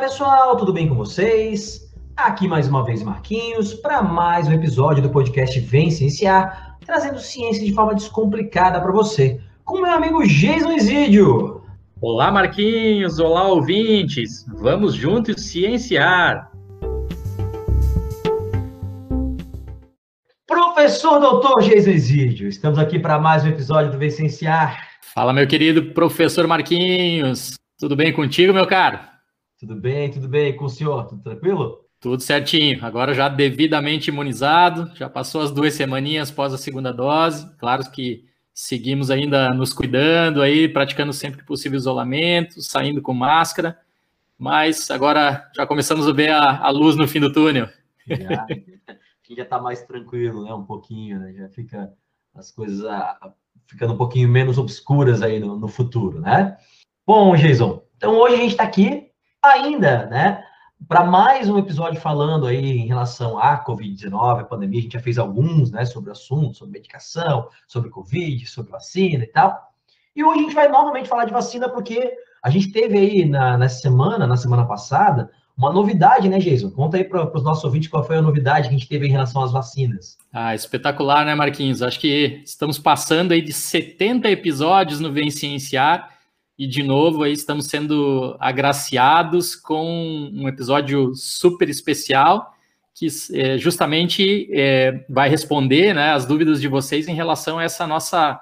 Pessoal, tudo bem com vocês? Aqui mais uma vez Marquinhos para mais um episódio do podcast Vem Cienciar, trazendo ciência de forma descomplicada para você, com meu amigo Jason Isidio. Olá Marquinhos, olá ouvintes, vamos juntos cienciar. Professor Doutor Jason Isidio, estamos aqui para mais um episódio do Vem Cienciar. Fala meu querido professor Marquinhos, tudo bem contigo meu caro? Tudo bem, tudo bem. Com o senhor, tudo tranquilo? Tudo certinho. Agora já devidamente imunizado, já passou as duas semaninhas após a segunda dose. Claro que seguimos ainda nos cuidando aí, praticando sempre que possível isolamento, saindo com máscara, mas agora já começamos a ver a, a luz no fim do túnel. Já, já está mais tranquilo, né? Um pouquinho, né? Já fica as coisas a, a, ficando um pouquinho menos obscuras aí no, no futuro, né? Bom, Jason, então hoje a gente está aqui ainda, né? Para mais um episódio falando aí em relação à Covid-19, a pandemia, a gente já fez alguns, né, sobre o assunto, sobre medicação, sobre Covid, sobre vacina e tal. E hoje a gente vai novamente falar de vacina porque a gente teve aí na, nessa semana, na semana passada, uma novidade, né, Jason? Conta aí para os nossos ouvintes qual foi a novidade que a gente teve em relação às vacinas. Ah, espetacular, né, Marquinhos? Acho que estamos passando aí de 70 episódios no Vem Cienciar e de novo aí estamos sendo agraciados com um episódio super especial que é, justamente é, vai responder né, as dúvidas de vocês em relação a essa nossa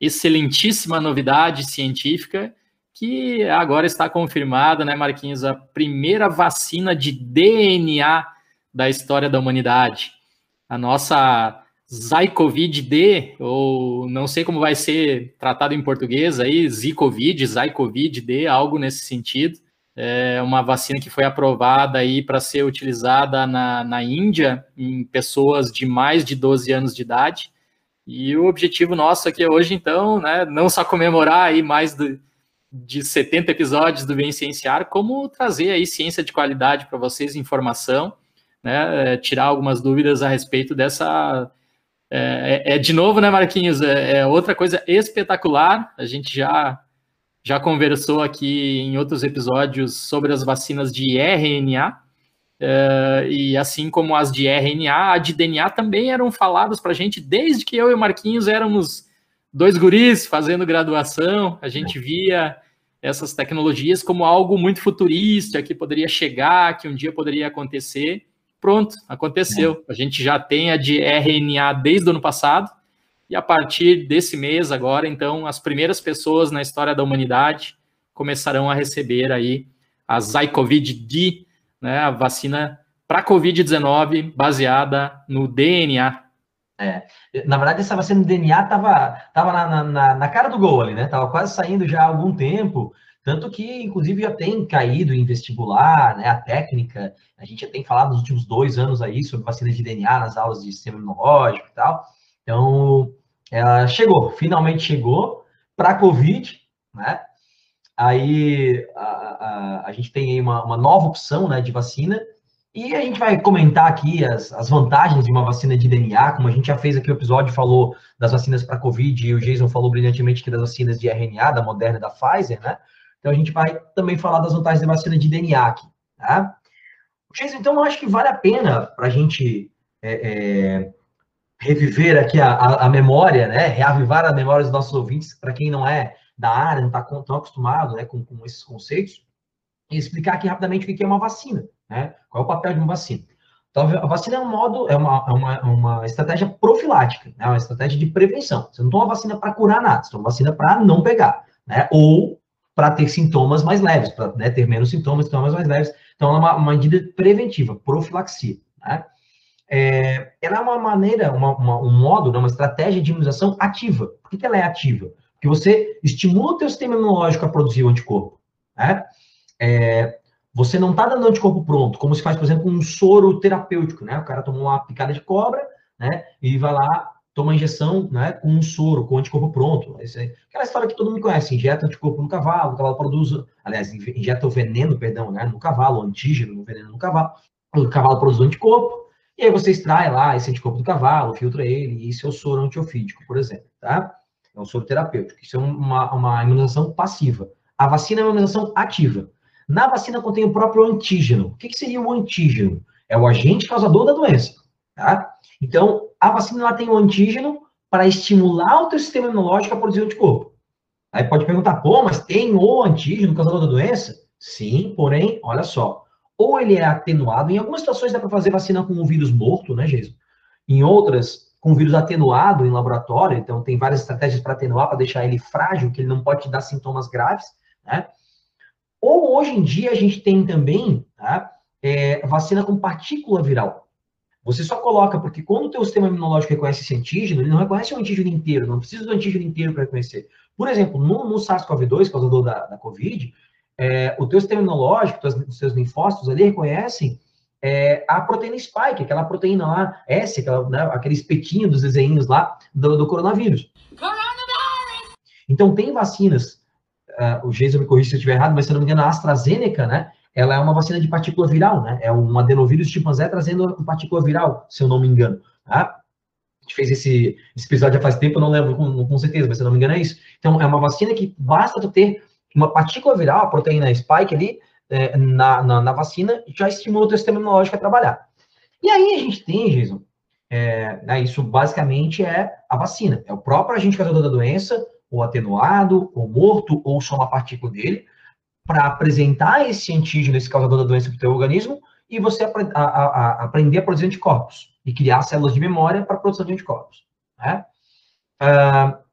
excelentíssima novidade científica que agora está confirmada, né, Marquinhos, a primeira vacina de DNA da história da humanidade. A nossa Zycovid-D, ou não sei como vai ser tratado em português aí, Zicovid, Zycovid-D, algo nesse sentido. É uma vacina que foi aprovada aí para ser utilizada na, na Índia em pessoas de mais de 12 anos de idade. E o objetivo nosso aqui hoje, então, né, não só comemorar aí mais do, de 70 episódios do Bem Cienciar, como trazer aí ciência de qualidade para vocês, informação, né, tirar algumas dúvidas a respeito dessa é, é, é, de novo, né, Marquinhos? É, é, outra coisa espetacular. A gente já, já conversou aqui em outros episódios sobre as vacinas de RNA. É, e assim como as de RNA, a de DNA também eram faladas para a gente desde que eu e o Marquinhos éramos dois guris fazendo graduação. A gente via essas tecnologias como algo muito futurista, que poderia chegar, que um dia poderia acontecer. Pronto, aconteceu. É. A gente já tem a de RNA desde o ano passado, e a partir desse mês agora, então, as primeiras pessoas na história da humanidade começarão a receber aí a Zycovid-D, né, a vacina para Covid-19 baseada no DNA. É, na verdade, essa vacina do DNA estava tava na, na, na, cara do gol ali, né? Tava quase saindo já há algum tempo. Tanto que, inclusive, já tem caído em vestibular, né, a técnica, a gente já tem falado nos últimos dois anos aí sobre vacinas de DNA nas aulas de sistema imunológico e tal. Então, ela chegou, finalmente chegou para a Covid, né? Aí a, a, a gente tem aí uma, uma, nova opção né, de vacina, e a gente vai comentar aqui as, as vantagens de uma vacina de DNA, como a gente já fez aqui o episódio, falou das vacinas para Covid, e o Jason falou brilhantemente aqui das vacinas de RNA, da Moderna e da Pfizer, né? Então, a gente vai também falar das vantagens da vacina de DNA aqui, tá? Jason, então, eu acho que vale a pena para a gente é, é, reviver aqui a, a, a, memória, né? Reavivar a memória dos nossos ouvintes, para quem não é da área, não está tão acostumado né, com, com esses conceitos, e explicar aqui rapidamente o que é uma vacina, né? Qual é o papel de uma vacina. Então, a vacina é um modo, é uma, é uma, uma estratégia profilática, né? uma estratégia de prevenção. Você não toma vacina para curar nada, você toma vacina para não pegar, né? Ou para ter sintomas mais leves, para né, ter menos sintomas, sintomas mais leves. Então, é uma, uma medida preventiva, profilaxia. Né? É, ela é uma maneira, uma, uma, um modo, né, uma estratégia de imunização ativa. Por que, que ela é ativa? Porque você estimula o teu sistema imunológico a produzir o anticorpo. Né? É, você não está dando anticorpo pronto, como se faz, por exemplo, um soro terapêutico. Né? O cara tomou uma picada de cobra né, e vai lá toma injeção né, com um soro, com anticorpo pronto. Esse, aquela história que todo mundo conhece, injeta anticorpo no cavalo, o cavalo produz, aliás, injeta o veneno, perdão, né, no cavalo, o antígeno no veneno no cavalo, o cavalo produz o anticorpo, e aí você extrai lá esse anticorpo do cavalo, filtra ele, e isso é o soro antiofídico, por exemplo, tá? É um soro terapêutico, isso é uma, uma imunização passiva. A vacina é uma imunização ativa. Na vacina contém o próprio antígeno. O que, que seria o antígeno? É o agente causador da doença. Tá? Então, a vacina ela tem o antígeno para estimular o teu sistema imunológico a produzir anticorpo. Aí pode perguntar, pô, mas tem o antígeno causador da doença? Sim, porém, olha só. Ou ele é atenuado, em algumas situações dá para fazer vacina com um vírus morto, né, Jason? Em outras, com vírus atenuado em laboratório, então tem várias estratégias para atenuar, para deixar ele frágil, que ele não pode te dar sintomas graves, né? Ou hoje em dia a gente tem também tá, é, vacina com partícula viral. Você só coloca, porque quando o teu sistema imunológico reconhece esse antígeno, ele não reconhece o antígeno inteiro, não precisa do antígeno inteiro para reconhecer. Por exemplo, no, no SARS-CoV-2, causador da, da COVID, é, o teu sistema imunológico, os seus linfócitos ali reconhecem é, a proteína spike, aquela proteína lá, S, aquela, né, aquele espetinho dos desenhos lá do, do coronavírus. Então, tem vacinas uh, o Jason me corrija se eu estiver errado, mas se eu não me engano, a AstraZeneca, né? Ela é uma vacina de partícula viral, né? É um adenovírus Z trazendo partícula viral, se eu não me engano, tá? A gente fez esse, esse episódio já faz tempo, eu não lembro com, com certeza, mas se eu não me engano é isso. Então, é uma vacina que basta tu ter uma partícula viral, a proteína spike ali, é, na, na, na, vacina, já estimula o teu sistema imunológico a trabalhar. E aí a gente tem, Jason, é, né, isso basicamente é a vacina. É o próprio agente causador da doença, ou atenuado, ou morto, ou só uma partícula dele, para apresentar esse antígeno, esse causador da doença para o teu organismo, e você a, a, a, aprender a produzir anticorpos e criar células de memória para a produção de anticorpos. Né? Uh,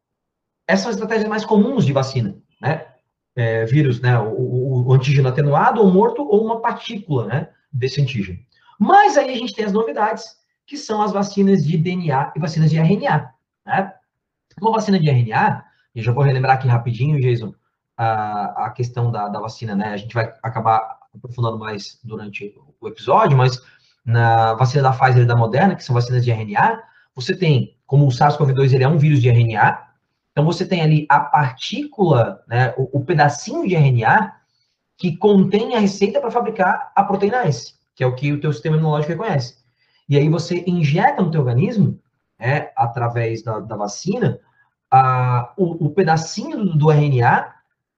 essas são as estratégias mais comuns de vacina, né? É, vírus, né? O, o, o, antígeno atenuado ou morto ou uma partícula, né? Desse antígeno. Mas aí a gente tem as novidades, que são as vacinas de DNA e vacinas de RNA, né? Uma vacina de RNA, e já vou relembrar aqui rapidinho, Jason, a, a questão da, da vacina, né? A gente vai acabar aprofundando mais durante o episódio, mas na vacina da Pfizer e da Moderna, que são vacinas de RNA, você tem, como o SARS-CoV-2 ele é um vírus de RNA, então você tem ali a partícula, né, o, o pedacinho de RNA que contém a receita para fabricar a proteína S, que é o que o teu sistema imunológico reconhece. E aí você injeta no teu organismo, né, através da, da vacina, a, o, o, pedacinho do, do, RNA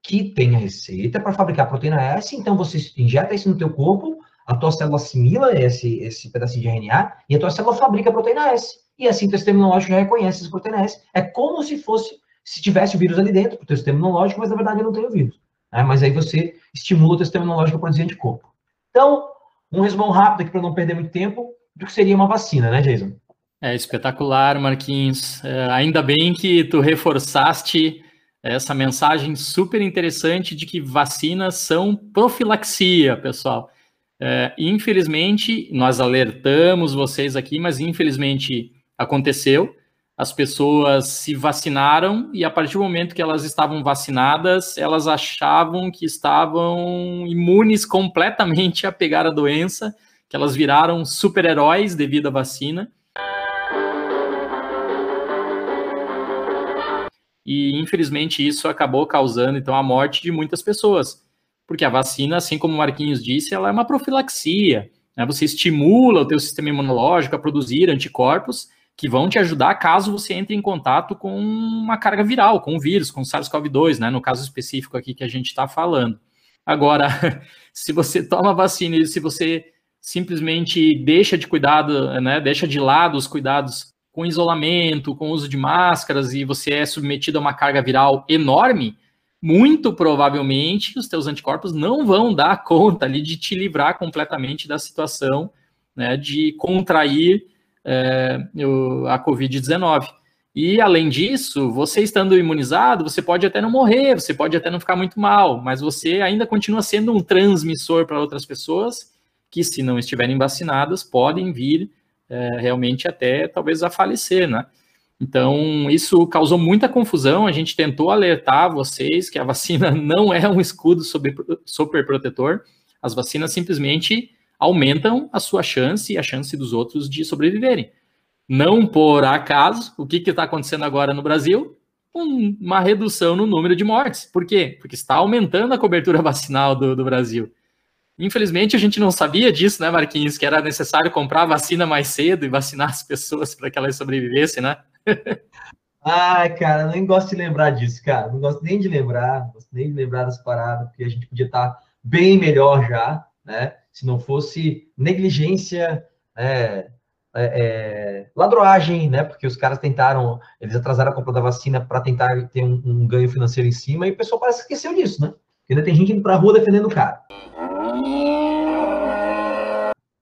que tem a receita para fabricar proteína S, então você injeta isso no teu corpo, a tua célula assimila esse, esse pedacinho de RNA e a tua célula fabrica proteína S. E assim o teu sistema imunológico já reconhece essa proteína S. É como se fosse, se tivesse o vírus ali dentro, o teu sistema imunológico, mas na verdade não tem o vírus. Né? Mas aí você estimula o teu sistema imunológico a produzir anticorpo. Então, um resumão rápido aqui para não perder muito tempo do que seria uma vacina, né, Jason? É espetacular, Marquinhos. É, ainda bem que tu reforçaste essa mensagem super interessante de que vacinas são profilaxia, pessoal. É, infelizmente, nós alertamos vocês aqui, mas infelizmente aconteceu. As pessoas se vacinaram e a partir do momento que elas estavam vacinadas, elas achavam que estavam imunes completamente a pegar a doença, que elas viraram super-heróis devido à vacina e infelizmente isso acabou causando então a morte de muitas pessoas, porque a vacina, assim como o Marquinhos disse, ela é uma profilaxia, né? Você estimula o teu sistema imunológico a produzir anticorpos que vão te ajudar caso você entre em contato com uma carga viral, com um vírus, com SARS-CoV-2, né? No caso específico aqui que a gente está falando. Agora, se você toma vacina e se você simplesmente deixa de cuidado, né? Deixa de lado os cuidados com isolamento, com uso de máscaras e você é submetido a uma carga viral enorme, muito provavelmente os teus anticorpos não vão dar conta ali de te livrar completamente da situação né, de contrair é, a Covid-19. E além disso, você estando imunizado, você pode até não morrer, você pode até não ficar muito mal, mas você ainda continua sendo um transmissor para outras pessoas que, se não estiverem vacinadas, podem vir é, realmente até talvez a falecer, né? Então, isso causou muita confusão. A gente tentou alertar vocês que a vacina não é um escudo super protetor. As vacinas simplesmente aumentam a sua chance e a chance dos outros de sobreviverem. Não por acaso, o que está acontecendo agora no Brasil? Um, uma redução no número de mortes. Por quê? Porque está aumentando a cobertura vacinal do, do Brasil. Infelizmente, a gente não sabia disso, né, Marquinhos? Que era necessário comprar vacina mais cedo e vacinar as pessoas para que elas sobrevivessem, né? Ai, cara, nem gosto de lembrar disso, cara. Não gosto nem de lembrar, não gosto nem de lembrar das paradas, porque a gente podia estar bem melhor já, né? Se não fosse negligência, é, é, é, ladroagem, né? Porque os caras tentaram, eles atrasaram a compra da vacina para tentar ter um, um, ganho financeiro em cima e o pessoal parece que esqueceu disso, né? Ainda tem gente indo para a rua defendendo o cara.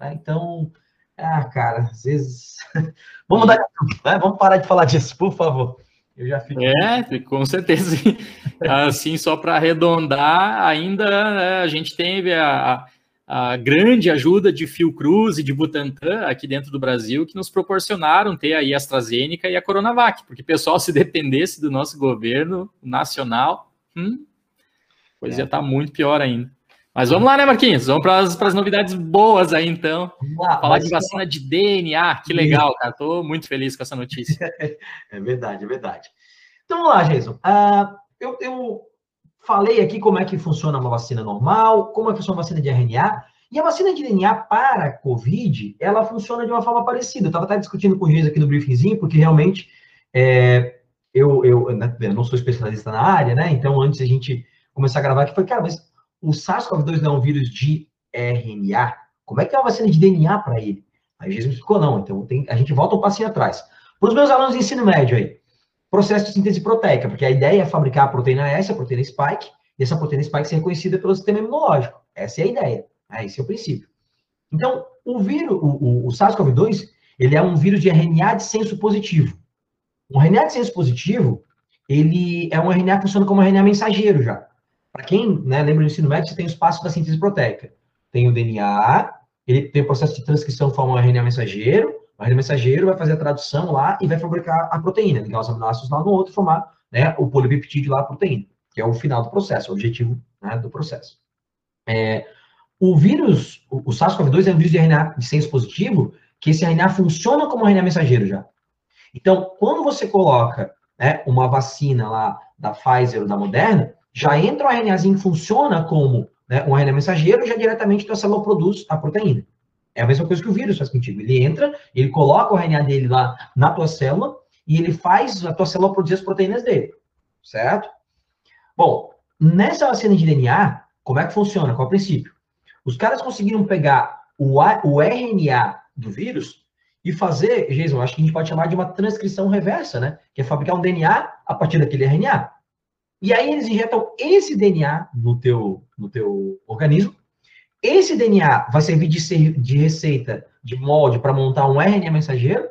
É, então, ah, cara, às vezes. Vamos dar, né? Vamos parar de falar disso, por favor. Eu já fico. É, com certeza. assim, só para arredondar, ainda né, a gente teve a, a grande ajuda de Fiocruz e de Butantan aqui dentro do Brasil, que nos proporcionaram ter aí a AstraZeneca e a Coronavac, porque pessoal, se dependesse do nosso governo nacional, hum, coisa é. ia estar tá muito pior ainda. Mas vamos lá, né, Marquinhos? Vamos para as novidades boas aí, então. Lá, Falar de vacina de DNA, que legal, cara. Estou muito feliz com essa notícia. é verdade, é verdade. Então vamos lá, Jason. Uh, eu, eu falei aqui como é que funciona uma vacina normal, como é que funciona a vacina de RNA. E a vacina de DNA para COVID, ela funciona de uma forma parecida. Eu estava até discutindo com o Jason aqui no briefingzinho, porque realmente é, eu, eu, eu não sou especialista na área, né? Então, antes a gente começar a gravar aqui, foi, cara, mas o SARS-CoV-2 não é um vírus de RNA? Como é que é uma vacina de DNA para ele? Aí Jesus explicou, não. Então tem, a gente volta um passinho atrás. Para os meus alunos de ensino médio aí, processo de síntese proteica, porque a ideia é fabricar a proteína S, a proteína spike, e essa proteína spike ser reconhecida pelo sistema imunológico. Essa é a ideia. Né? Esse é o princípio. Então, o vírus, o, o, o SARS-CoV-2, ele é um vírus de RNA de senso positivo. Um RNA de senso positivo, ele é um RNA que funciona como um RNA mensageiro já. Para quem né, lembra do ensino médio, você tem o espaço da síntese proteica. Tem o DNA, ele tem o processo de transcrição forma RNA mensageiro, o RNA mensageiro vai fazer a tradução lá e vai fabricar a proteína, ligar os aminoácidos lá no outro e formar né, o polipeptídeo lá, a proteína, que é o final do processo, o objetivo né, do processo. É, o vírus, o, o SARS-CoV-2 é um vírus de RNA de senso positivo, que esse RNA funciona como RNA mensageiro já. Então, quando você coloca né, uma vacina lá da Pfizer ou da Moderna, já entra o RNAzinho funciona como né, um RNA mensageiro já diretamente a célula produz a proteína. É a mesma coisa que o vírus faz contigo. Ele entra, ele coloca o RNA dele lá na tua célula e ele faz a tua célula produzir as proteínas dele. Certo? Bom, nessa vacina de DNA, como é que funciona? Qual é o princípio? Os caras conseguiram pegar o, a, o RNA do vírus e fazer, Jason, acho que a gente pode chamar de uma transcrição reversa, né? Que é fabricar um DNA a partir daquele RNA. E aí eles injetam esse DNA no teu, no teu organismo. Esse DNA vai servir de, de receita, de molde, para montar um RNA mensageiro.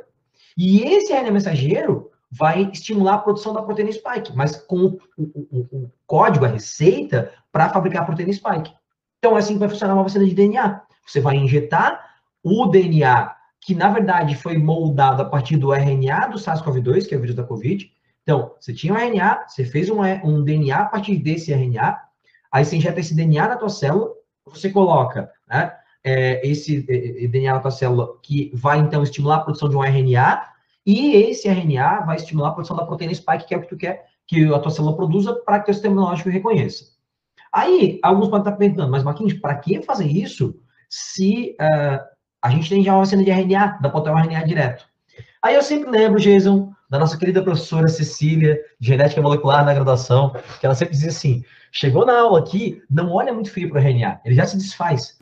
E esse RNA mensageiro vai estimular a produção da proteína spike, mas com o, o, o, o código, a receita, para fabricar a proteína spike. Então, é assim que vai funcionar uma vacina de DNA. Você vai injetar o DNA, que na verdade foi moldado a partir do RNA do SARS-CoV-2, que é o vírus da Covid, então, você tinha um RNA, você fez um, um DNA a partir desse RNA, aí você injeta esse DNA na tua célula, você coloca né, é, esse é, DNA na tua célula que vai, então, estimular a produção de um RNA, e esse RNA vai estimular a produção da proteína spike, que é o que tu quer que a tua célula produza para que o sistema imunológico reconheça. Aí, alguns podem estar perguntando, mas Marquinhos, para que fazer isso se uh, a gente tem já uma vacina de RNA, dá para botar o RNA direto? Aí eu sempre lembro, Jason, da nossa querida professora Cecília, de genética molecular na graduação, que ela sempre dizia assim: chegou na aula aqui, não olha muito frio para o RNA, ele já se desfaz.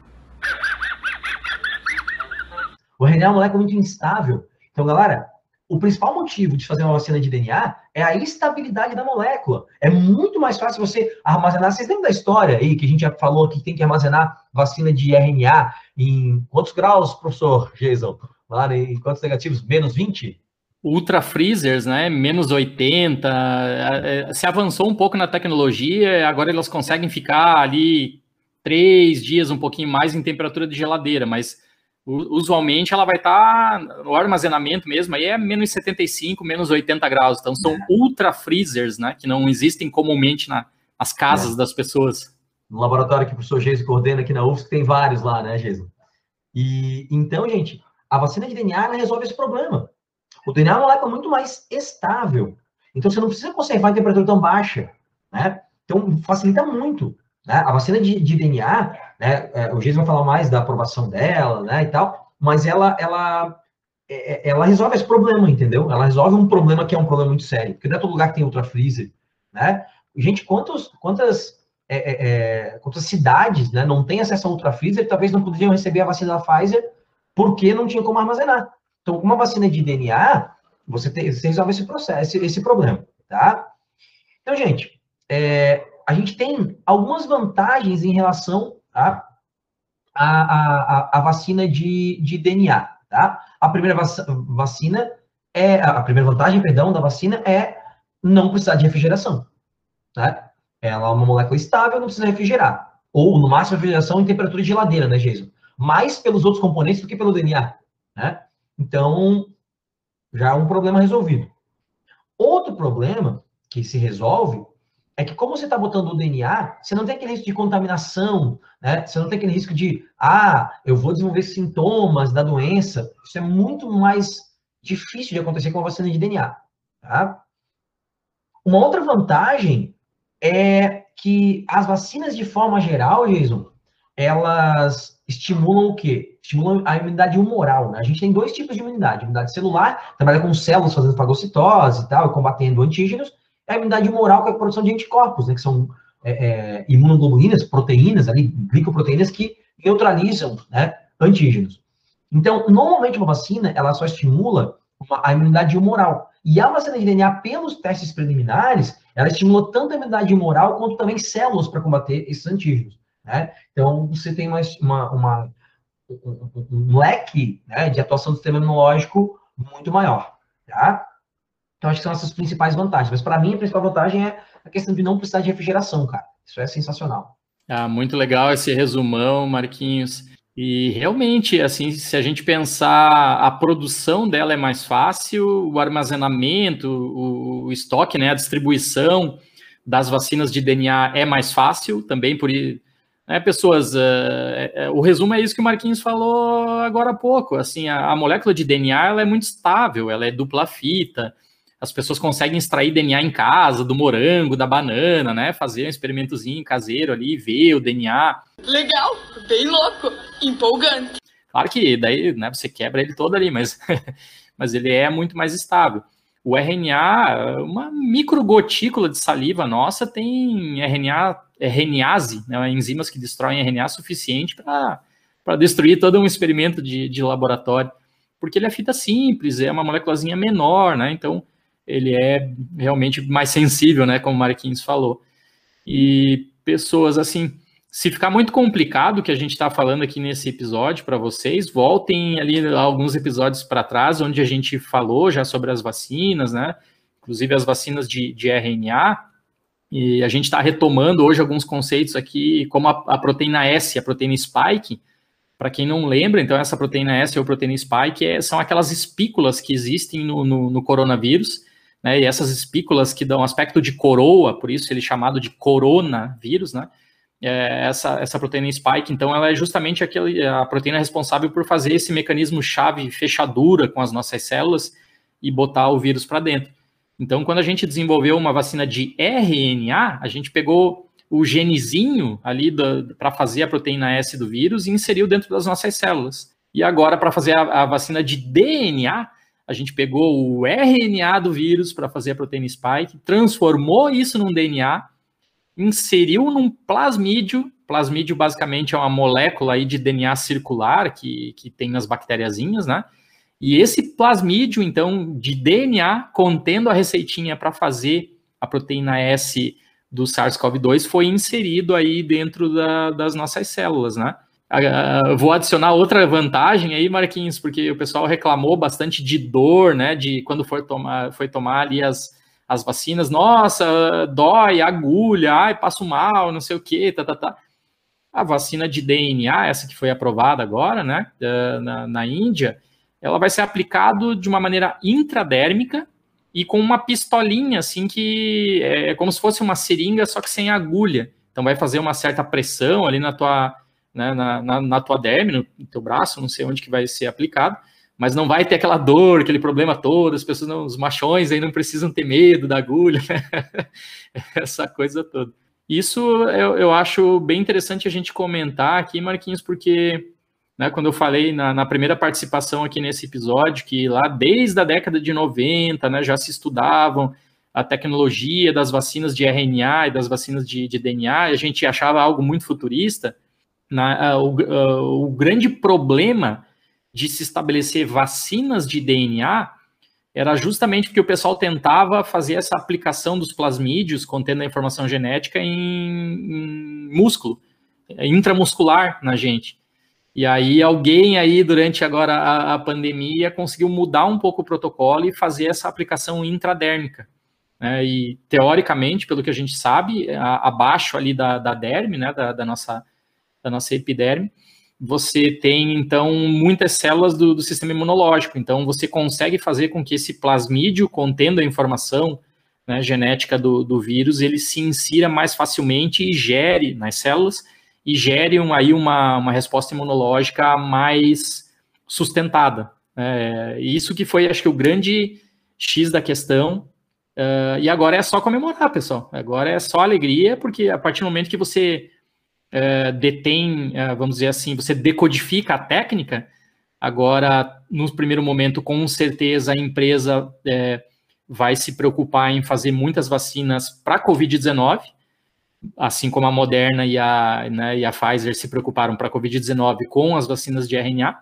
O RNA é uma molécula muito instável. Então, galera, o principal motivo de fazer uma vacina de DNA é a estabilidade da molécula. É muito mais fácil você armazenar. Vocês lembram da história aí que a gente já falou que tem que armazenar vacina de RNA em quantos graus, professor Jason? Lá em quantos negativos? Menos 20? Ultra freezers, né? Menos 80. É, se avançou um pouco na tecnologia, agora elas conseguem ficar ali três dias, um pouquinho mais em temperatura de geladeira, mas usualmente ela vai estar tá, no armazenamento mesmo, aí é menos 75, menos 80 graus. Então são é. ultra freezers, né? Que não existem comumente na, nas casas é. das pessoas. No laboratório que o professor Geis coordena aqui na UFSC, tem vários lá, né, Geis? E então, gente, a vacina de DNA resolve esse problema. O DNA é uma muito mais estável. Então, você não precisa conservar em temperatura tão baixa, né? Então, facilita muito. Né? A vacina de, de DNA, né? É, o Geis vai falar mais da aprovação dela, né? E tal, mas ela, ela, é, é, ela resolve esse problema, entendeu? Ela resolve um problema que é um problema muito sério. Porque não é todo lugar que tem ultra freezer, né? Gente, quantos, quantas é, quantas cidades né, não têm acesso a ultra freezer, talvez não poderiam receber a vacina da Pfizer porque não tinha como armazenar. Então, com uma vacina de DNA, você, tem, você resolve esse processo, esse, problema, tá? Então, gente, é, a gente tem algumas vantagens em relação a, a, vacina de, de DNA, tá? A primeira vacina é, a primeira vantagem, perdão, da vacina é não precisar de refrigeração, né? Ela é uma molécula estável, não precisa refrigerar. Ou, no máximo, refrigeração em temperatura de geladeira, né, Jason? Mais pelos outros componentes do que pelo DNA, né? Então, já é um problema resolvido. Outro problema que se resolve é que como você está botando o DNA, você não tem aquele risco de contaminação, né? Você não tem aquele risco de, ah, eu vou desenvolver sintomas da doença. Isso é muito mais difícil de acontecer com a vacina de DNA, tá? Uma outra vantagem é que as vacinas, de forma geral, Jason, elas estimulam o quê? Estimulam a imunidade humoral, né? A gente tem dois tipos de imunidade. imunidade celular, trabalha com células fazendo fagocitose e tal, combatendo antígenos. E a imunidade humoral, que é a produção de anticorpos, né? Que são é, é, imunoglobulinas, proteínas ali, glicoproteínas que neutralizam, né? Antígenos. Então, normalmente uma vacina, ela só estimula uma, a imunidade humoral. E a vacina de DNA, pelos testes preliminares, ela estimula tanto a imunidade humoral quanto também células para combater esses antígenos. Né? Então, você tem uma, uma, uma um, leque né, de atuação do sistema imunológico muito maior. Tá? Então, acho que são essas principais vantagens. Mas, para mim, a principal vantagem é a questão de não precisar de refrigeração, cara. Isso é sensacional. Ah, muito legal esse resumão, Marquinhos. E realmente, assim, se a gente pensar, a produção dela é mais fácil, o armazenamento, o, o estoque, né, a distribuição das vacinas de DNA é mais fácil também, por né, pessoas. Uh, o resumo é isso que o Marquinhos falou agora há pouco. Assim, a, a molécula de DNA ela é muito estável, ela é dupla fita as pessoas conseguem extrair DNA em casa, do morango, da banana, né? Fazer um experimentozinho caseiro ali, ver o DNA. Legal, bem louco, empolgante. Claro que daí né, você quebra ele todo ali, mas, mas ele é muito mais estável. O RNA, uma microgotícula de saliva nossa tem RNA, RNase, né, enzimas que destroem RNA suficiente para destruir todo um experimento de, de laboratório. Porque ele é fita simples, é uma moléculazinha menor, né? Então, ele é realmente mais sensível, né, como o Marquinhos falou. E pessoas assim, se ficar muito complicado o que a gente está falando aqui nesse episódio para vocês, voltem ali alguns episódios para trás, onde a gente falou já sobre as vacinas, né? Inclusive as vacinas de, de RNA. E a gente está retomando hoje alguns conceitos aqui, como a, a proteína S, a proteína spike. Para quem não lembra, então essa proteína S ou proteína spike é, são aquelas espículas que existem no, no, no coronavírus né? E essas espículas que dão aspecto de coroa, por isso ele é chamado de coronavírus, né? É, essa, essa proteína spike, então, ela é justamente aquele, a proteína responsável por fazer esse mecanismo chave fechadura com as nossas células e botar o vírus para dentro. Então, quando a gente desenvolveu uma vacina de RNA, a gente pegou o genezinho ali para fazer a proteína S do vírus e inseriu dentro das nossas células. E agora, para fazer a, a, vacina de DNA, a gente pegou o RNA do vírus para fazer a proteína spike, transformou isso num DNA, inseriu num plasmídio. Plasmídio basicamente é uma molécula aí de DNA circular que, que tem nas bactériazinhas, né? E esse plasmídio, então, de DNA contendo a receitinha para fazer a proteína S do SARS-CoV-2 foi inserido aí dentro da, das nossas células, né? Uh, vou adicionar outra vantagem aí, Marquinhos, porque o pessoal reclamou bastante de dor, né? De quando for tomar, foi tomar ali as, as vacinas, nossa, dói, agulha, ai, passo mal, não sei o que, tá, tá, tá. A vacina de DNA, essa que foi aprovada agora, né, na, na Índia, ela vai ser aplicado de uma maneira intradérmica e com uma pistolinha, assim, que é como se fosse uma seringa, só que sem agulha. Então vai fazer uma certa pressão ali na tua né, na, na, na, tua derme, no teu braço, não sei onde que vai ser aplicado, mas não vai ter aquela dor, aquele problema todo, as pessoas, não, os machões aí não precisam ter medo da agulha, né? essa coisa toda. Isso eu, eu, acho bem interessante a gente comentar aqui, Marquinhos, porque né, quando eu falei na, na, primeira participação aqui nesse episódio, que lá desde a década de 90 né, já se estudavam a tecnologia das vacinas de RNA e das vacinas de, de DNA, a gente achava algo muito futurista. Na, uh, o, uh, o grande problema de se estabelecer vacinas de DNA era justamente porque o pessoal tentava fazer essa aplicação dos plasmídios contendo a informação genética em, em músculo, intramuscular na gente. E aí alguém aí durante agora a, a, pandemia conseguiu mudar um pouco o protocolo e fazer essa aplicação intradérmica. Né? E teoricamente, pelo que a gente sabe, a, abaixo ali da, da derme, né, da, da, nossa, da nossa epiderme, você tem então muitas células do, do, sistema imunológico. Então você consegue fazer com que esse plasmídio contendo a informação né, genética do, do vírus ele se insira mais facilmente e gere nas células e gere um, aí uma, uma resposta imunológica mais sustentada. É, isso que foi, acho que, o grande X da questão. Uh, e agora é só comemorar, pessoal. Agora é só alegria, porque a partir do momento que você uh, detém, uh, vamos dizer assim, você decodifica a técnica, agora, no primeiro momento, com certeza a empresa vai se preocupar em fazer muitas vacinas para Covid-19, assim como a Moderna e a, né, e a Pfizer se preocuparam para a Covid-19 com as vacinas de RNA,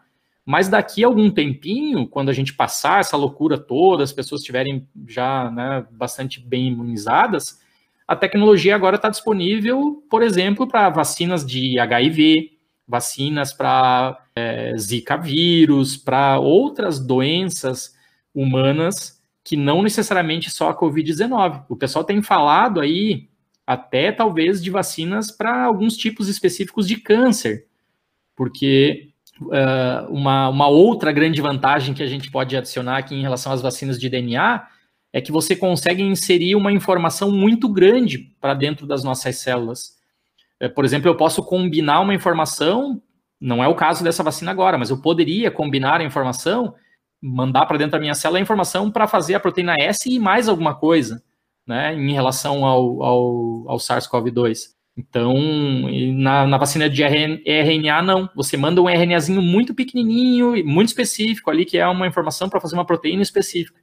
mas daqui a algum tempinho, quando a gente passar essa loucura toda, as pessoas estiverem já né, bastante bem imunizadas, a tecnologia agora está disponível, por exemplo, para vacinas de HIV, vacinas para é, Zika vírus, para outras doenças humanas que não necessariamente só a Covid-19. O pessoal tem falado aí até talvez de vacinas para alguns tipos específicos de câncer, porque uh, uma, uma outra grande vantagem que a gente pode adicionar aqui em relação às vacinas de DNA é que você consegue inserir uma informação muito grande para dentro das nossas células. Uh, por exemplo, eu posso combinar uma informação, não é o caso dessa vacina agora, mas eu poderia combinar a informação, mandar para dentro da minha célula a informação para fazer a proteína S e mais alguma coisa né, em relação ao, ao, ao SARS-CoV-2. Então, na, na, vacina de RNA, não. Você manda um RNAzinho muito pequenininho, muito específico ali, que é uma informação para fazer uma proteína específica.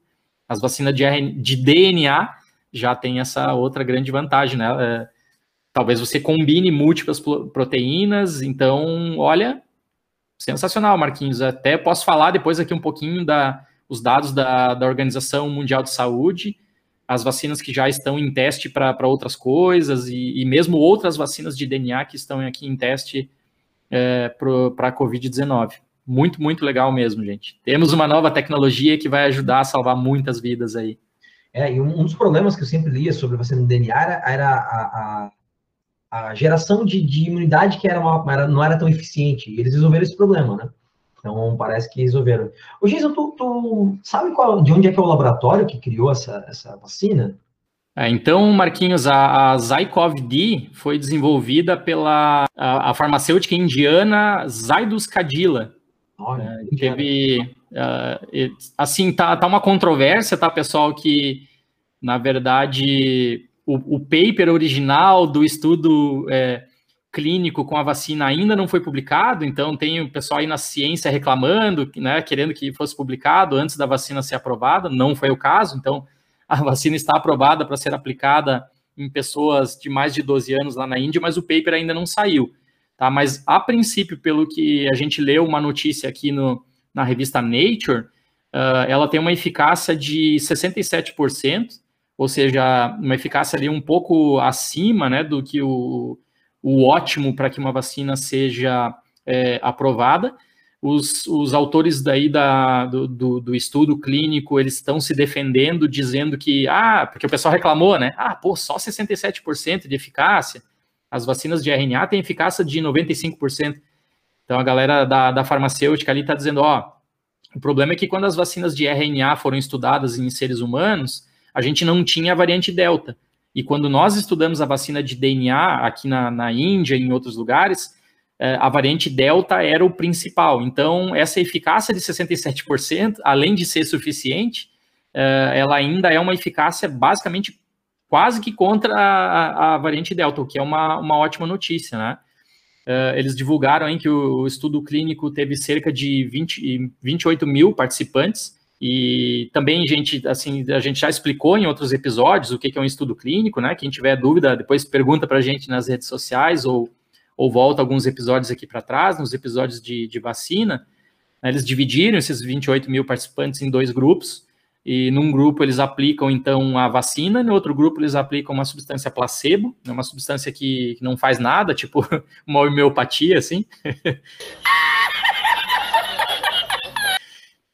As vacinas de, RN, de DNA já tem essa outra grande vantagem, né? É, talvez você combine múltiplas proteínas. Então, olha, sensacional, Marquinhos. Até posso falar depois aqui um pouquinho da os dados da, da Organização Mundial de Saúde as vacinas que já estão em teste para outras coisas e, e, mesmo outras vacinas de DNA que estão aqui em teste é, para a Covid-19. Muito, muito legal mesmo, gente. Temos uma nova tecnologia que vai ajudar a salvar muitas vidas aí. É, e um, um dos problemas que eu sempre lia sobre vacina de DNA era, era a, a, a, geração de, de, imunidade que era, uma, era não era tão eficiente. E eles resolveram esse problema, né? Então, parece que resolveram. O Jason, tu, tu sabe qual, de onde é que é o laboratório que criou essa, essa vacina? É, então, Marquinhos, a, a Zycov-D foi desenvolvida pela a, a farmacêutica indiana Zydus Cadila. Olha, é, teve, uh, assim, tá, tá uma controvérsia, tá, pessoal, que, na verdade, o, o paper original do estudo... É, clínico com a vacina ainda não foi publicado, então tem o pessoal aí na ciência reclamando, né, querendo que fosse publicado antes da vacina ser aprovada, não foi o caso, então a vacina está aprovada para ser aplicada em pessoas de mais de 12 anos lá na Índia, mas o paper ainda não saiu, tá? Mas a princípio, pelo que a gente leu uma notícia aqui no, na revista Nature, uh, ela tem uma eficácia de 67%, ou seja, uma eficácia ali um pouco acima, né, do que o o ótimo para que uma vacina seja é, aprovada. Os, os, autores daí da, do, do, do, estudo clínico, eles estão se defendendo, dizendo que, ah, porque o pessoal reclamou, né? Ah, pô, só 67% de eficácia. As vacinas de RNA têm eficácia de 95%. Então a galera da, da farmacêutica ali está dizendo, ó, o problema é que quando as vacinas de RNA foram estudadas em seres humanos, a gente não tinha a variante Delta. E quando nós estudamos a vacina de DNA aqui na, na Índia e em outros lugares, é, a variante Delta era o principal. Então, essa eficácia de 67%, além de ser suficiente, é, ela ainda é uma eficácia basicamente quase que contra a, a variante Delta, o que é uma, uma ótima notícia, né? É, eles divulgaram hein, que o, estudo clínico teve cerca de 20, 28 mil participantes, E também, gente, assim, a gente já explicou em outros episódios o que é um estudo clínico, né? Quem tiver dúvida, depois pergunta para a gente nas redes sociais ou, ou volta alguns episódios aqui para trás, nos episódios de, de vacina. Eles dividiram esses 28 mil participantes em dois grupos, e num grupo eles aplicam, então, a vacina, no outro grupo eles aplicam uma substância placebo, né? uma substância que, que não faz nada, tipo uma homeopatia, assim.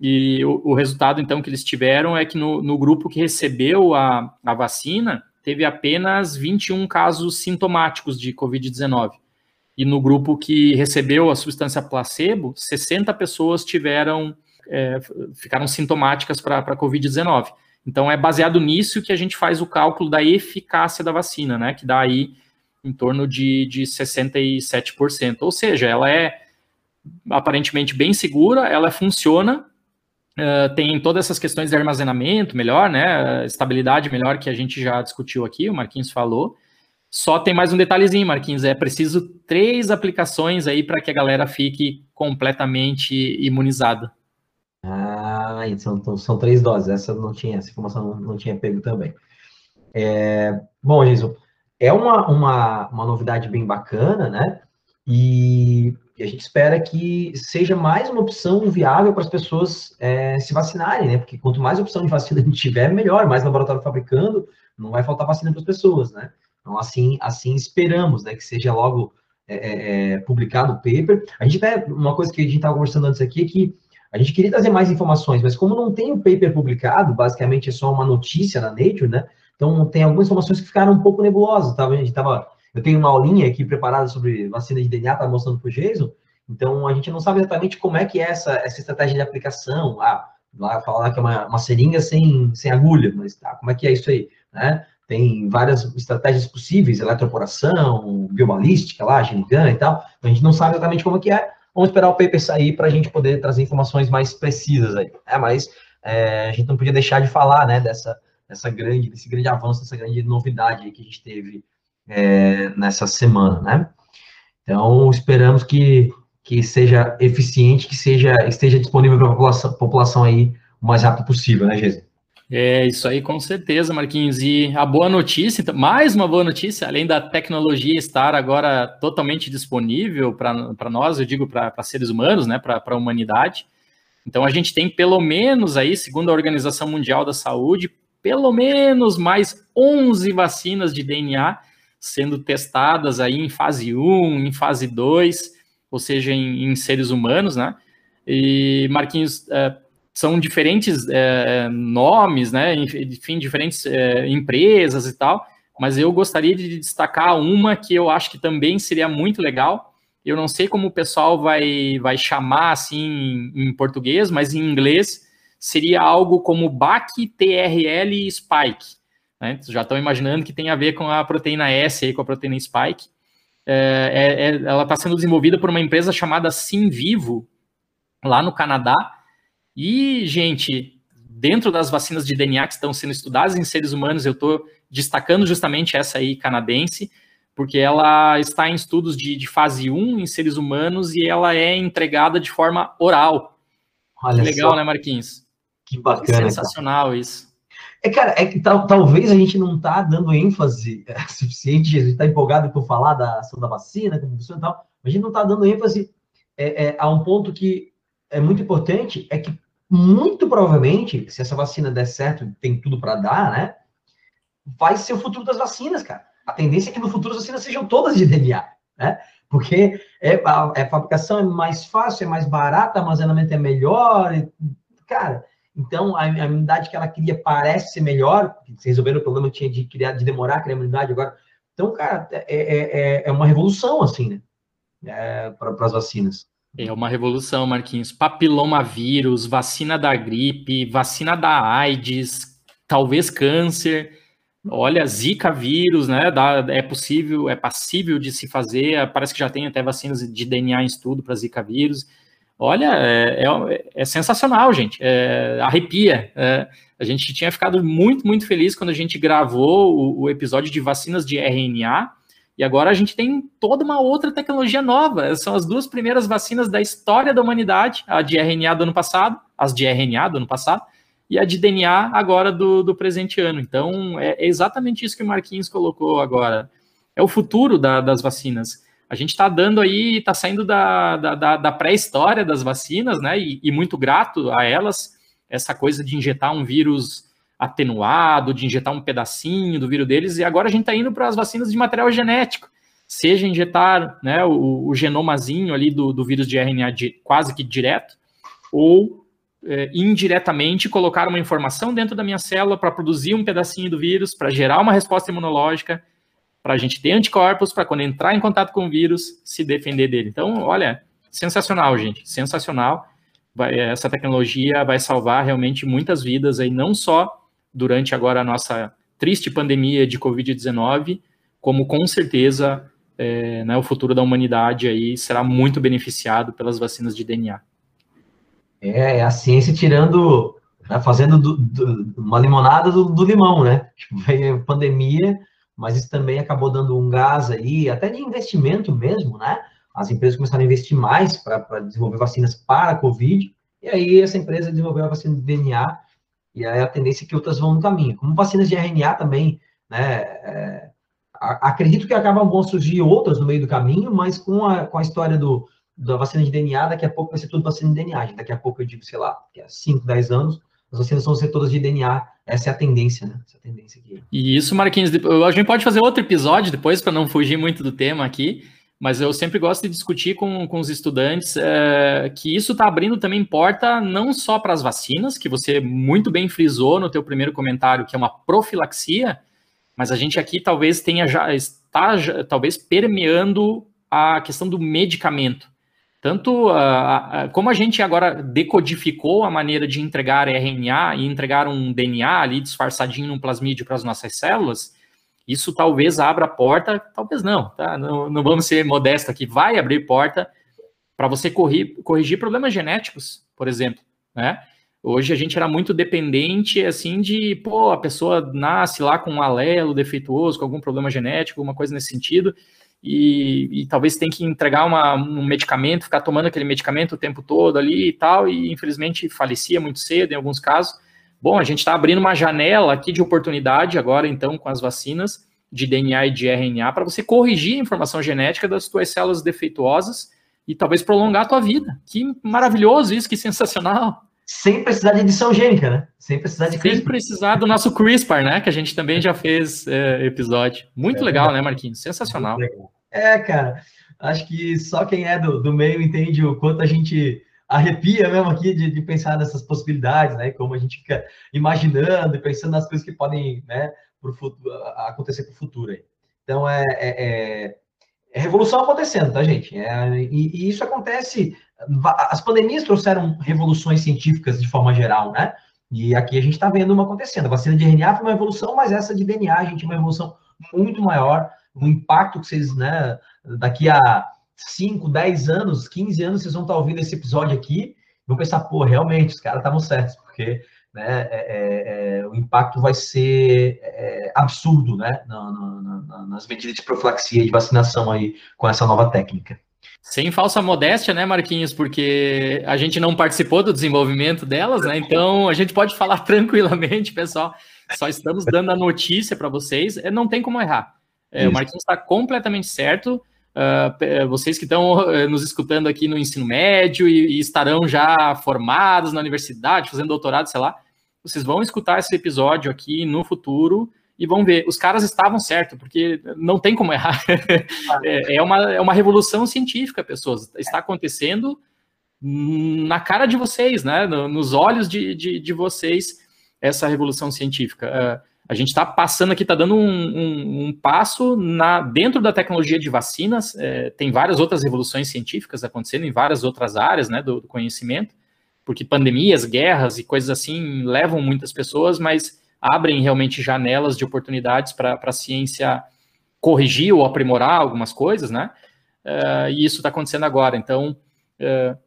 E o, o, resultado, então, que eles tiveram é que no, no grupo que recebeu a, a vacina, teve apenas 21 casos sintomáticos de Covid-19. E no grupo que recebeu a substância placebo, 60 pessoas tiveram, é, ficaram sintomáticas para a Covid-19. Então, é baseado nisso que a gente faz o cálculo da eficácia da vacina, né? Que dá aí em torno de, de 67%. Ou seja, ela é aparentemente bem segura, ela funciona, Uh, tem todas essas questões de armazenamento melhor, né? Estabilidade melhor que a gente já discutiu aqui, o Marquinhos falou. Só tem mais um detalhezinho, Marquinhos. É preciso três aplicações aí para que a galera fique completamente imunizada. Ah, são, são três doses. Essa não tinha, essa informação não, não tinha pego também. É, bom, Jason, é uma, uma, uma novidade bem bacana, né? E e a gente espera que seja mais uma opção viável para as pessoas é, se vacinarem, né? Porque quanto mais opção de vacina a gente tiver, melhor. Mais laboratório fabricando, não vai faltar vacina para as pessoas, né? Então, assim, assim esperamos, né? Que seja logo é, é, é publicado o paper. A gente até, uma coisa que a gente estava conversando antes aqui é que a gente queria trazer mais informações, mas como não tem o paper publicado, basicamente é só uma notícia na Nature, né? Então, tem algumas informações que ficaram um pouco nebulosas, tá? A gente estava eu tenho uma aulinha aqui preparada sobre vacina de DNA, tá mostrando para o Jason. Então, a gente não sabe exatamente como é que é essa, essa estratégia de aplicação. Ah, lá falar que é uma, uma seringa sem, sem agulha, mas tá, como é que é isso aí? Né? Tem várias estratégias possíveis, eletroporação, biobalística lá, genigan e tal. Então, a gente não sabe exatamente como é que é. Vamos esperar o paper sair para a gente poder trazer informações mais precisas aí. É, mas é, a gente não podia deixar de falar né, dessa, dessa grande, desse grande avanço, dessa grande novidade que a gente teve é, nessa semana, né? Então, esperamos que, que seja eficiente, que seja, esteja disponível para a população, população aí o mais rápido possível, né, Geise? É, isso aí com certeza, Marquinhos. E a boa notícia, então, mais uma boa notícia, além da tecnologia estar agora totalmente disponível para nós, eu digo para seres humanos, né, para a humanidade. Então a gente tem pelo menos aí, segundo a Organização Mundial da Saúde, pelo menos mais 11 vacinas de DNA sendo testadas aí em fase 1, em fase 2, ou seja, em, em seres humanos, né? E, Marquinhos, é, são diferentes é, nomes, né? Enfim, diferentes é, empresas e tal, mas eu gostaria de destacar uma que eu acho que também seria muito legal. Eu não sei como o pessoal vai, vai chamar assim em, português, mas em inglês seria algo como BAC TRL Spike. Né? Já estão imaginando que tem a ver com a proteína S, aí, com a proteína spike. É, é, é ela está sendo desenvolvida por uma empresa chamada Simvivo, lá no Canadá. E, gente, dentro das vacinas de DNA que estão sendo estudadas em seres humanos, eu estou destacando justamente essa aí canadense, porque ela está em estudos de, de, fase 1 em seres humanos e ela é entregada de forma oral. Olha que legal, só. né, Marquinhos? Que bacana. sensacional cara. isso. É, cara, é que tal, talvez a gente não tá dando ênfase é, suficiente, a gente tá empolgado por falar da ação da vacina, como funciona e tal, mas a gente não tá dando ênfase é, é, a um ponto que é muito importante, é que muito provavelmente, se essa vacina der certo, tem tudo para dar, né, vai ser o futuro das vacinas, cara. A tendência é que no futuro as vacinas sejam todas de DNA, né? Porque é, a, a fabricação é mais fácil, é mais barata, armazenamento é melhor, e, cara, então, a, a imunidade que ela queria parece ser melhor, resolveram o problema que tinha de criar, de demorar a criar imunidade agora. Então, cara, é, é, é, é uma revolução, assim, né? É, para as vacinas. É uma revolução, Marquinhos. Papilomavírus, vacina da gripe, vacina da AIDS, talvez câncer. Olha, Zika vírus, né? Dá, é possível, é passível de se fazer. Parece que já tem até vacinas de DNA em estudo para Zika vírus. Olha, é, é, é sensacional, gente. É, arrepia. É, a gente tinha ficado muito, muito feliz quando a gente gravou o, o, episódio de vacinas de RNA. E agora a gente tem toda uma outra tecnologia nova. São as duas primeiras vacinas da história da humanidade, a de RNA do ano passado, as de RNA do ano passado, e a de DNA agora do, do presente ano. Então, é, exatamente isso que o Marquinhos colocou agora. É o futuro da, das vacinas. A gente está dando aí, está saindo da, da, da pré-história das vacinas, né? E, e muito grato a elas, essa coisa de injetar um vírus atenuado, de injetar um pedacinho do vírus deles, e agora a gente está indo para as vacinas de material genético, seja injetar né, o, o genomazinho ali do, do vírus de RNA de, quase que direto, ou é, indiretamente colocar uma informação dentro da minha célula para produzir um pedacinho do vírus, para gerar uma resposta imunológica, para a gente ter anticorpos, para quando entrar em contato com o vírus, se defender dele. Então, olha, sensacional, gente, sensacional. Vai, essa tecnologia vai salvar realmente muitas vidas aí, não só durante agora a nossa triste pandemia de Covid-19, como com certeza é, né, o futuro da humanidade aí será muito beneficiado pelas vacinas de DNA. É, é a ciência tirando, né, fazendo do, do, uma limonada do, do, limão, né? Tipo, veio pandemia, mas isso também acabou dando um gás aí, até de investimento mesmo, né? As empresas começaram a investir mais para desenvolver vacinas para a Covid, e aí essa empresa desenvolveu a vacina de DNA, e aí a tendência é que outras vão no caminho. Como vacinas de RNA também, né? É, acredito que acabam vão surgir outras no meio do caminho, mas com a, com a história do, da vacina de DNA, daqui a pouco vai ser tudo vacina de DNA. Daqui a pouco eu digo, sei lá, que é 5, 10 anos, as vacinas vão ser todas de DNA. Essa é a tendência, né? Essa é a tendência aqui. E isso, Marquinhos, a gente pode fazer outro episódio depois, para não fugir muito do tema aqui, mas eu sempre gosto de discutir com, com os estudantes é, que isso está abrindo também porta não só para as vacinas, que você muito bem frisou no teu primeiro comentário, que é uma profilaxia, mas a gente aqui talvez tenha já, está já, talvez permeando a questão do medicamento. Tanto uh, uh, como a gente agora decodificou a maneira de entregar RNA e entregar um DNA ali disfarçadinho num plasmídio para as nossas células, isso talvez abra porta, talvez não, tá? Não, não vamos ser modestos aqui, vai abrir porta para você corrigir, problemas genéticos, por exemplo, né? Hoje a gente era muito dependente, assim, de, pô, a pessoa nasce lá com um alelo defeituoso, com algum problema genético, alguma coisa nesse sentido, e, e talvez tem que entregar uma, um medicamento, ficar tomando aquele medicamento o tempo todo ali e tal, e infelizmente falecia muito cedo em alguns casos. Bom, a gente está abrindo uma janela aqui de oportunidade agora, então, com as vacinas de DNA e de RNA, para você corrigir a informação genética das suas células defeituosas e talvez prolongar a tua vida. Que maravilhoso isso, que sensacional. Sem precisar de edição gênica, né? Sem precisar de CRISPR. Sem precisar do nosso CRISPR, né? Que a gente também já fez é, episódio. Muito é, legal, né, Marquinhos? Sensacional. É, cara. Acho que só quem é do, do meio entende o quanto a gente arrepia mesmo aqui de, de, pensar nessas possibilidades, né? Como a gente fica imaginando e pensando nas coisas que podem, né, pro futuro, acontecer para o futuro. Então, é, é, é, é, revolução acontecendo, tá, gente? É, e, e, isso acontece. As pandemias trouxeram revoluções científicas de forma geral, né? E aqui a gente está vendo uma acontecendo. A vacina de RNA foi uma evolução, mas essa de DNA, a gente, é uma evolução muito maior. O impacto que vocês, né, daqui a 5, 10 anos, 15 anos, vocês vão estar ouvindo esse episódio aqui, vão pensar, pô, realmente, os caras estavam certos, porque né, é, é, é, o impacto vai ser é, absurdo, né, na, na, na, nas medidas de profilaxia e de vacinação aí com essa nova técnica. Sem falsa modéstia, né, Marquinhos? Porque a gente não participou do desenvolvimento delas, né? Então a gente pode falar tranquilamente, pessoal. Só estamos dando a notícia para vocês. É, não tem como errar. É, o Marquinhos está completamente certo. Uh, vocês que estão uh, nos escutando aqui no ensino médio e, e, estarão já formados na universidade, fazendo doutorado, sei lá, vocês vão escutar esse episódio aqui no futuro e vão ver, os caras estavam certos, porque não tem como errar. é, é, uma, é uma revolução científica, pessoas. Está acontecendo na cara de vocês, né? nos olhos de, de, de vocês, essa revolução científica. Uh, a gente está passando aqui, está dando um, um, um, passo na, dentro da tecnologia de vacinas. É, tem várias outras revoluções científicas acontecendo em várias outras áreas né, do, do, conhecimento, porque pandemias, guerras e coisas assim levam muitas pessoas, mas abrem realmente janelas de oportunidades para a ciência corrigir ou aprimorar algumas coisas, né? É, e isso está acontecendo agora. Então, é,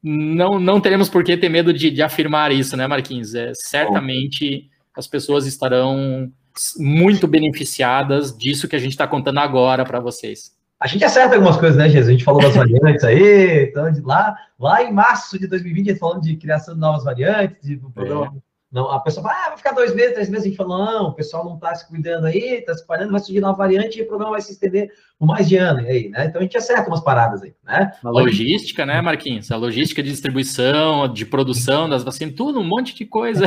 não, não teremos por que ter medo de, de afirmar isso, né, Marquinhos? É, certamente as pessoas estarão muito beneficiadas disso que a gente está contando agora para vocês. A gente acerta algumas coisas, né, Jesus? A gente falou das variantes aí, então, de lá, lá em março de 2020, a gente falando de criação de novas variantes, de um programa é. Não, a pessoa fala, ah, vai ficar dois meses, três meses. A gente falou, não, o pessoal não está se cuidando aí, está se espalhando, vai surgir nova variante e o programa vai se estender por mais de ano aí, né? Então a gente acerta umas paradas aí, né? A logística, né, Marquinhos? A logística de distribuição, de produção das vacinas, tudo, um monte de coisa.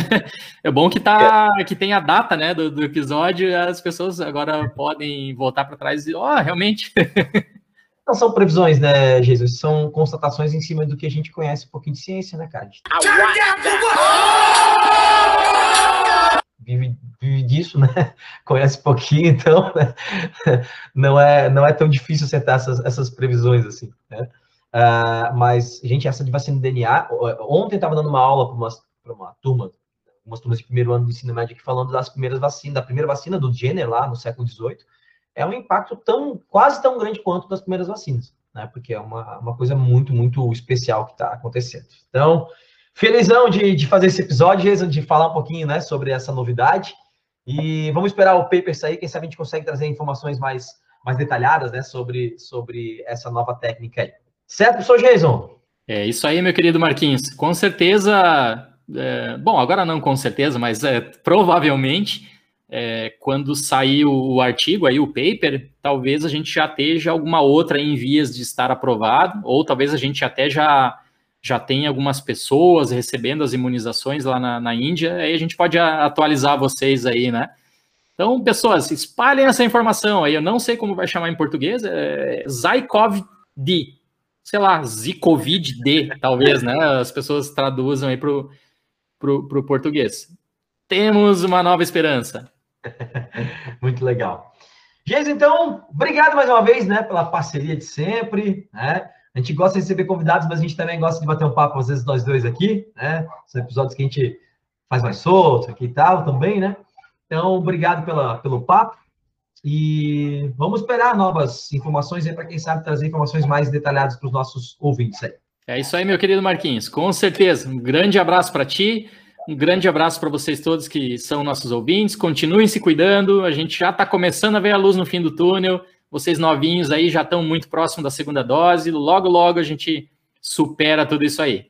É bom que tá, que tem a data, né, do, do episódio, as pessoas agora podem voltar para trás e, ó, oh, realmente. Não são previsões, né, Jesus? São constatações em cima do que a gente conhece um pouquinho de ciência, né, cara? Vive, vive disso, né? Conhece pouquinho, então né? não, é, não é tão difícil acertar essas, essas previsões assim, né? Uh, mas, gente, essa de vacina de DNA, ontem estava dando uma aula para uma, uma turma, umas turmas de primeiro ano de ensino médio aqui, falando das primeiras vacinas, da primeira vacina do Jenner lá no século XVIII, é um impacto tão quase tão grande quanto das primeiras vacinas, né? Porque é uma, uma coisa muito, muito especial que está acontecendo. Então, felizão de, de fazer esse episódio, Jason, de falar um pouquinho né, sobre essa novidade. E vamos esperar o paper sair, quem sabe a gente consegue trazer informações mais, mais detalhadas né, sobre, sobre essa nova técnica aí. Certo, professor Jason? É isso aí, meu querido Marquinhos. Com certeza, é, bom, agora não com certeza, mas é, provavelmente é, quando sair o artigo, aí o paper, talvez a gente já esteja alguma outra em vias de estar aprovado, ou talvez a gente até já, já tenha algumas pessoas recebendo as imunizações lá na, na Índia, aí a gente pode atualizar vocês aí, né? Então, pessoas, espalhem essa informação aí, eu não sei como vai chamar em português, é Zycov-D, sei lá, Zicovid-D, talvez, né? As pessoas traduzam aí para o português. Temos uma nova esperança. Muito legal. Gente, então, obrigado mais uma vez, né, pela parceria de sempre, né? A gente gosta de receber convidados, mas a gente também gosta de bater um papo, às vezes, nós dois aqui, né? São episódios que a gente faz mais solto aqui e tal também, né? Então, obrigado pela, pelo papo. E vamos esperar novas informações aí para quem sabe trazer informações mais detalhadas para os nossos ouvintes aí. É isso aí, meu querido Marquinhos. Com certeza. Um grande abraço para ti. Um grande abraço para vocês todos que são nossos ouvintes. Continuem se cuidando. A gente já está começando a ver a luz no fim do túnel. Vocês novinhos aí já estão muito próximos da segunda dose. Logo, logo a gente supera tudo isso aí.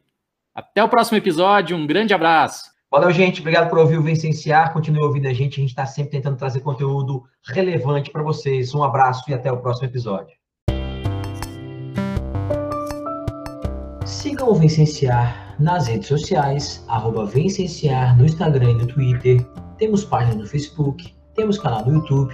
Até o próximo episódio. Um grande abraço. Valeu, gente. Obrigado por ouvir o Vencenciar. Continue ouvindo a gente. A gente está sempre tentando trazer conteúdo relevante para vocês. Um abraço e até o próximo episódio. Sigam o Vencenciar nas redes sociais, arroba Vencenciar no Instagram e no Twitter, temos página no Facebook, temos canal no YouTube,